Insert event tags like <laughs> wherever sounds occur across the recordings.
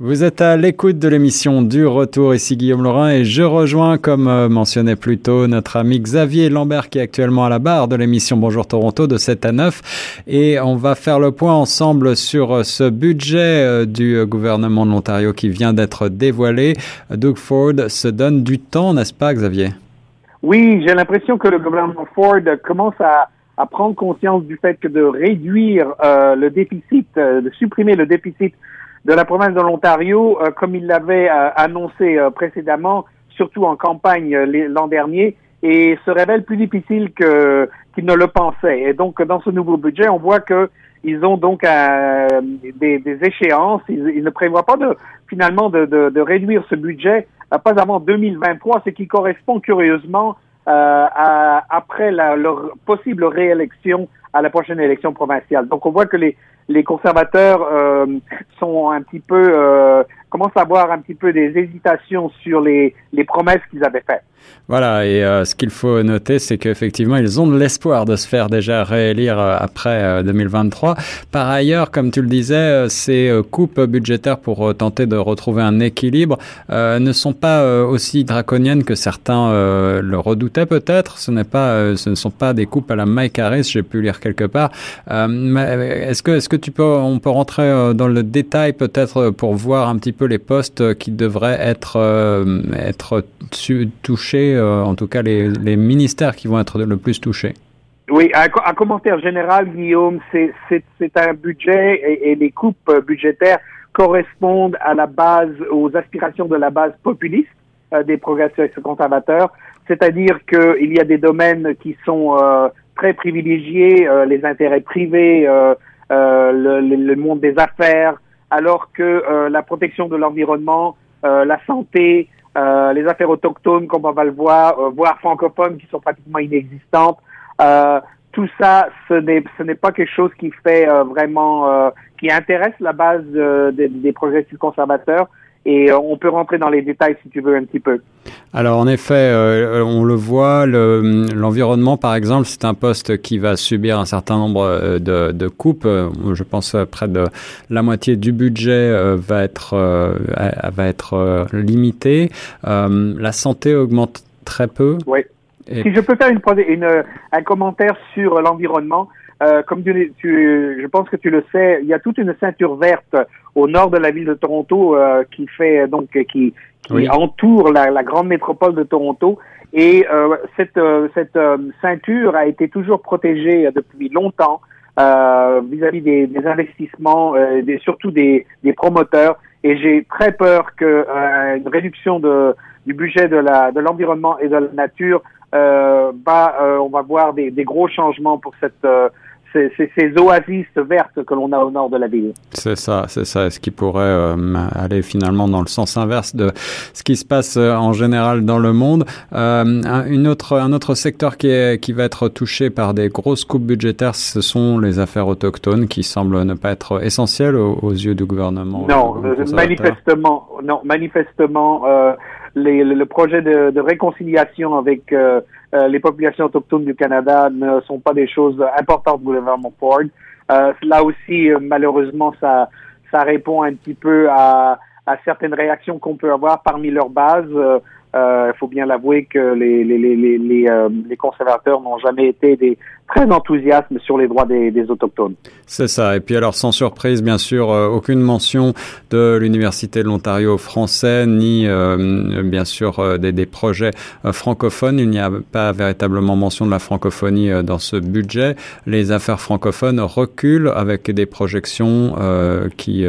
Vous êtes à l'écoute de l'émission du retour, ici Guillaume Laurin et je rejoins, comme euh, mentionné plus tôt, notre ami Xavier Lambert qui est actuellement à la barre de l'émission Bonjour Toronto de 7 à 9 et on va faire le point ensemble sur euh, ce budget euh, du gouvernement de l'Ontario qui vient d'être dévoilé. Doug Ford se donne du temps, n'est-ce pas Xavier? Oui, j'ai l'impression que le gouvernement Ford commence à, à, prendre conscience du fait que de réduire le déficit, de supprimer le déficit de la province de l'Ontario, euh, comme il l'avait euh, annoncé euh, précédemment, surtout en campagne l'an dernier, et se révèle plus difficile que qu'il ne le pensait. Et donc, dans ce nouveau budget, on voit que ils ont donc des, des, échéances. Ils, ne prévoient pas de finalement de, de, de réduire ce budget pas avant 2023, ce qui correspond curieusement à, après la, leur possible réélection à la prochaine élection provinciale. Donc, on voit que les les conservateurs euh, sont un petit peu euh, commencent à avoir un petit peu des hésitations sur les, les promesses qu'ils avaient faites. Voilà, et euh, ce qu'il faut noter, c'est qu'effectivement, ils ont de l'espoir de se faire déjà réélire euh, après 2023. Euh, Par ailleurs, comme tu le disais, ces coupes budgétaires pour tenter de retrouver un équilibre ne sont pas aussi draconiennes que certains le redoutaient peut-être. Ce pas, ce ne sont pas des coupes à la Mike Harris, j'ai pu lire quelque part. est-ce que, est-ce que tu peux, on peut rentrer dans le détail peut-être pour voir un petit peu les postes qui devraient être être touchés euh, en tout cas les, ministères qui vont être le plus touchés. Oui, un, commentaire général, Guillaume, c'est un budget et, les coupes budgétaires correspondent à la base, aux aspirations de la base populiste euh, des progressistes conservateurs, c'est-à-dire qu'il y a des domaines qui sont euh, très privilégiés, les intérêts privés, le, monde des affaires, alors que la protection de l'environnement, la santé, euh, les affaires autochtones, comme on va le voir, euh, voire francophones qui sont pratiquement inexistantes. Euh, tout ça, ce n'est ce n'est pas quelque chose qui fait vraiment qui intéresse la base des, des progressistes conservateurs. Et on peut rentrer dans les détails si tu veux un petit peu. Alors en effet, euh, on le voit, l'environnement par exemple, c'est un poste qui va subir un certain nombre euh, de, de coupes. Euh, je pense près de la moitié du budget va être va être limité. la santé augmente très peu. Oui. Si je peux faire une, une un commentaire sur l'environnement, euh, comme tu, tu, je pense que tu le sais, il y a toute une ceinture verte au nord de la ville de Toronto euh, qui fait donc qui, qui entoure la, la, grande métropole de Toronto. Et euh, cette, euh, cette euh, ceinture a été toujours protégée depuis longtemps vis-à-vis des, des, investissements, des, surtout des, des promoteurs. Et j'ai très peur que une réduction de, du budget de la de l'environnement et de la nature euh, bah, on va voir des, des, gros changements pour cette c'est ces oasis vertes que l'on a au nord de la ville. C'est ça, c'est ça. Ce qui pourrait euh, aller finalement dans le sens inverse de ce qui se passe euh, en général dans le monde. Euh, une autre, un autre secteur qui, est, qui va être touché par des grosses coupes budgétaires, ce sont les affaires autochtones qui semblent ne pas être essentielles aux, yeux du gouvernement. Non, manifestement, non, manifestement, les, le, projet de, de réconciliation avec euh, les populations autochtones du Canada ne sont pas des choses importantes pour le gouvernement Ford. Euh, là aussi, euh, malheureusement, ça, ça répond un petit peu à, à certaines réactions qu'on peut avoir parmi leurs bases. Il faut bien l'avouer que les, les, les, les, les conservateurs n'ont jamais été des très enthousiasme sur les droits des, des autochtones. C'est ça. Et puis alors, sans surprise, bien sûr, euh, aucune mention de l'Université de l'Ontario français, ni euh, bien sûr euh, des, des, projets francophones. Il n'y a pas véritablement mention de la francophonie dans ce budget. Les affaires francophones reculent avec des projections qui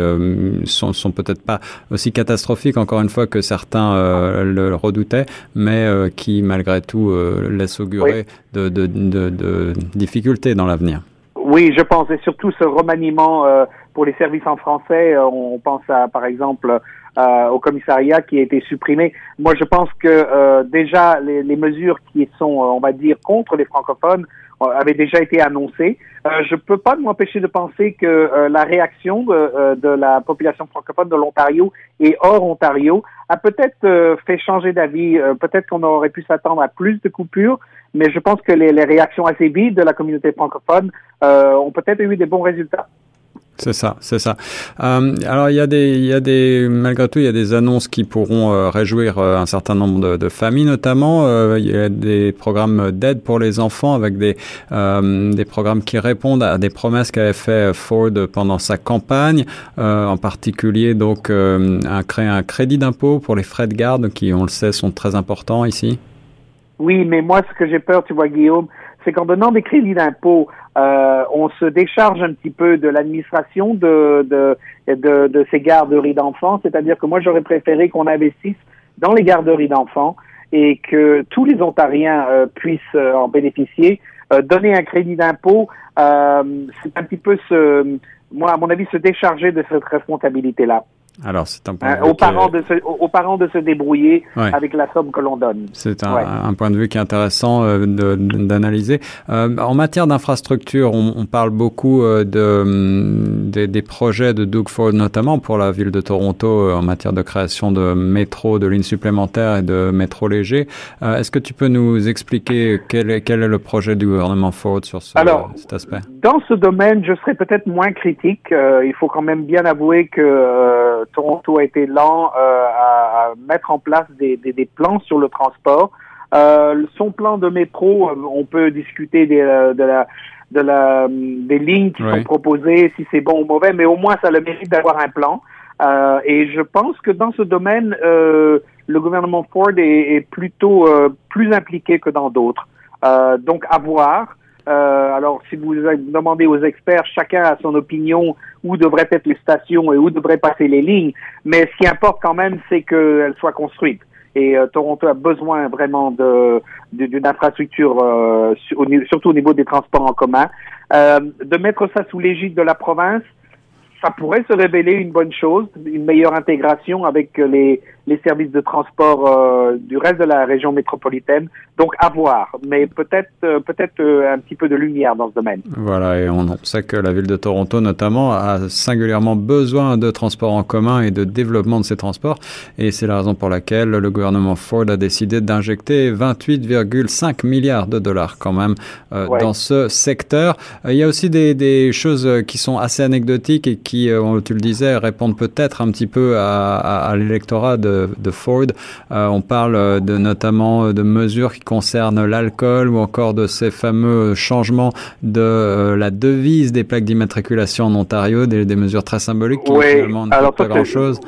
sont, sont peut-être pas aussi catastrophiques, encore une fois, que certains le redoutaient, mais qui malgré tout laissent augurer de, de, de, de difficultés dans l'avenir. Oui, je pense, et surtout ce remaniement euh, pour les services en français, euh, on pense à, par exemple euh, au commissariat qui a été supprimé. Moi, je pense que déjà les, les, mesures qui sont, on va dire, contre les francophones avaient déjà été annoncées. je ne peux pas m'empêcher de penser que la réaction de, de, la population francophone de l'Ontario et hors Ontario a peut-être fait changer d'avis. peut-être qu'on aurait pu s'attendre à plus de coupures, mais je pense que les, les réactions assez vives de la communauté francophone euh, ont peut-être eu des bons résultats. C'est ça, c'est ça. Euh, alors il y a des, il y a des, malgré tout, il y a des annonces qui pourront euh, réjouir euh, un certain nombre de, familles, notamment. Euh, il y a des programmes d'aide pour les enfants avec des, des programmes qui répondent à des promesses qu'avait fait Ford pendant sa campagne, en particulier donc un, créer un crédit d'impôt pour les frais de garde qui, on le sait, sont très importants ici. Oui, mais moi, ce que j'ai peur, tu vois, Guillaume, c'est qu'en donnant des crédits d'impôt, euh, on se décharge un petit peu de l'administration de, de, de, ces garderies d'enfants. C'est-à-dire que moi, j'aurais préféré qu'on investisse dans les garderies d'enfants et que tous les Ontariens euh, puissent euh, en bénéficier. Donner un crédit d'impôt, c'est un petit peu se, moi, à mon avis, se décharger de cette responsabilité-là. Alors, c'est un point aux, parents de se, aux, parents de se débrouiller avec la somme que l'on donne. C'est un, un, point de vue qui est intéressant euh, d'analyser. Euh, en matière d'infrastructure, on, on, parle beaucoup euh, de, hum, des, des, projets de Doug Ford, notamment pour la ville de Toronto, euh, en matière de création de métro, de lignes supplémentaires et de métro léger. Euh, est-ce que tu peux nous expliquer quel est, quel est le projet du gouvernement Ford sur ce, Alors, cet aspect? Dans ce domaine, je serais peut-être moins critique. il faut quand même bien avouer que Toronto a été lent euh, à, mettre en place des, des, des, plans sur le transport. Euh, son plan de métro, euh, on peut discuter des, euh, de la de la des lignes qui sont proposées, si c'est bon ou mauvais, mais au moins ça le mérite d'avoir un plan. Euh, et je pense que dans ce domaine, euh, le gouvernement Ford est, est plutôt plus impliqué que dans d'autres. donc à voir. Euh, alors, si vous demandez aux experts, chacun a son opinion où devraient être les stations et où devraient passer les lignes. Mais ce qui importe quand même, c'est qu'elles soient construites. Et euh, Toronto a besoin vraiment de d'une infrastructure, euh, surtout au niveau des transports en commun. de mettre ça sous l'égide de la province, ça pourrait se révéler une bonne chose, une meilleure intégration avec les, les services de transport euh, du reste de la région métropolitaine. Donc à voir, mais peut-être euh, peut-être euh, un petit peu de lumière dans ce domaine. Voilà, et on sait que la ville de Toronto notamment a singulièrement besoin de transports en commun et de développement de ces transports, et c'est la raison pour laquelle le gouvernement Ford a décidé d'injecter 28,5 milliards de dollars quand même dans ce secteur. il y a aussi des, des, choses qui sont assez anecdotiques et qui, tu le disais, répondent peut-être un petit peu à, à, à l'électorat de de, Ford. Euh, on parle euh, de notamment euh, de mesures qui concernent l'alcool ou encore de ces fameux changements de la devise des plaques d'immatriculation en Ontario, des, mesures très symboliques qui oui. finalement ne coûtent pas grand-chose.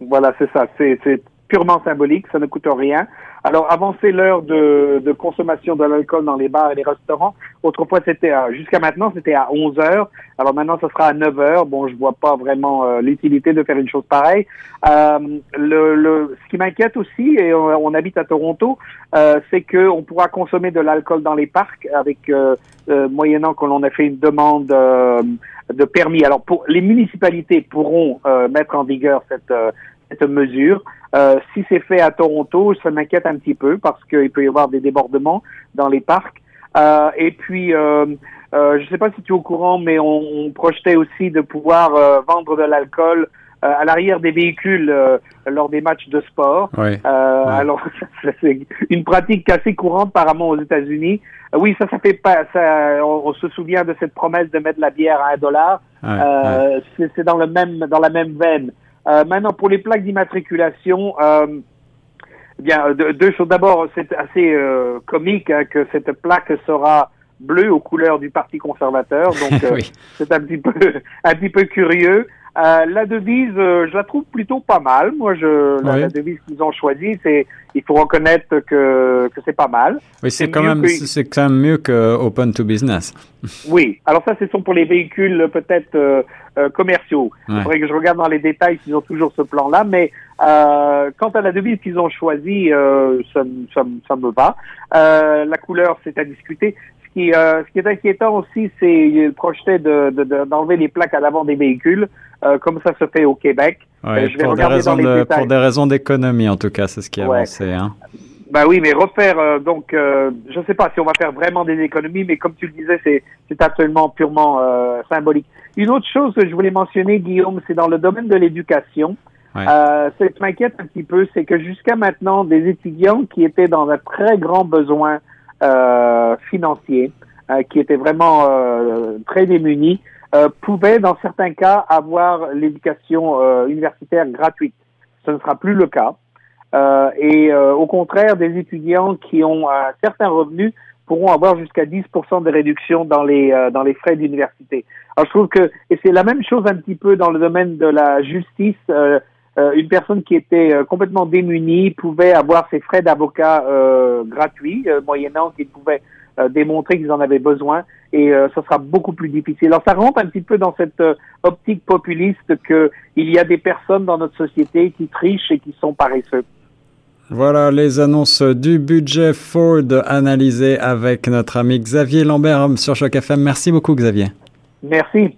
Voilà, c'est ça. C'est purement symbolique, ça ne coûte rien. Alors, avancer l'heure de, de, consommation de l'alcool dans les bars et les restaurants, autrefois c'était jusqu'à maintenant c'était à 11 heures. Alors maintenant, ce sera à 9 heures. Bon, je vois pas vraiment euh, l'utilité de faire une chose pareille. Euh, le, le, ce qui m'inquiète aussi, et on, habite à Toronto, euh, c'est qu'on pourra consommer de l'alcool dans les parcs avec euh, euh, moyennant que l'on a fait une demande de permis. Alors, pour les municipalités pourront mettre en vigueur cette cette mesure. Euh, si c'est fait à Toronto, ça m'inquiète un petit peu parce qu'il peut y avoir des débordements dans les parcs. Euh, et puis, euh, euh je ne sais pas si tu es au courant, mais on, on projetait aussi de pouvoir vendre de l'alcool euh, à l'arrière des véhicules lors des matchs de sport. Ouais. Alors, <laughs> c'est une pratique assez courante apparemment aux États-Unis. oui, ça, ça fait pas. Ça, on, se souvient de cette promesse de mettre la bière à un dollar. c'est dans le même, dans la même veine. Euh, maintenant, pour les plaques d'immatriculation, euh, eh bien, deux, choses. D'abord, c'est assez euh, comique hein, que cette plaque sera bleue aux couleurs du Parti conservateur, donc <laughs> euh, c'est un petit peu <laughs> un petit peu curieux. Euh, la devise, euh, je la trouve plutôt pas mal. Moi, je la, devise qu'ils ont choisie, c'est il faut reconnaître que que c'est pas mal. Oui, c'est quand même c'est quand même mieux que Open to Business. <laughs> oui. Alors ça, ce sont pour les véhicules peut-être euh, commerciaux. Il faudrait que je regarde dans les détails s'ils ont toujours ce plan-là, mais quant à la devise qu'ils ont choisie, ça, ça, ça, me va. la couleur, c'est à discuter. Ce qui, ce qui est inquiétant aussi, c'est projeter de, d'enlever de, les plaques à l'avant des véhicules. Euh, comme ça se fait au Québec. Euh, je vais pour, des raisons de, pour des raisons d'économie, en tout cas, c'est ce qui est avancé. Hein. Bah oui, mais refaire, euh, donc, euh, je ne sais pas si on va faire vraiment des économies, mais comme tu le disais, c'est, c'est absolument purement symbolique. Une autre chose que je voulais mentionner, Guillaume, c'est dans le domaine de l'éducation. Ouais. Euh, ce qui m'inquiète un petit peu, c'est que jusqu'à maintenant, des étudiants qui étaient dans un très grand besoin euh, financier, qui étaient vraiment très démunis, euh, pouvaient, dans certains cas, avoir l'éducation euh, universitaire gratuite. Ce ne sera plus le cas. Euh, et au contraire, des étudiants qui ont un certain revenu pourront avoir jusqu'à 10% de réduction dans les dans les frais d'université. Alors je trouve que et c'est la même chose un petit peu dans le domaine de la justice. une personne qui était complètement démunie pouvait avoir ses frais d'avocat gratuits, moyennant qu'il pouvait euh, démontrer qu'ils en avaient besoin et euh, ça sera beaucoup plus difficile. Alors ça rentre un petit peu dans cette euh, optique populiste que il y a des personnes dans notre société qui trichent et qui sont paresseux. Voilà les annonces du budget Ford analysées avec notre ami Xavier Lambert sur Choc FM. Merci beaucoup Xavier. Merci.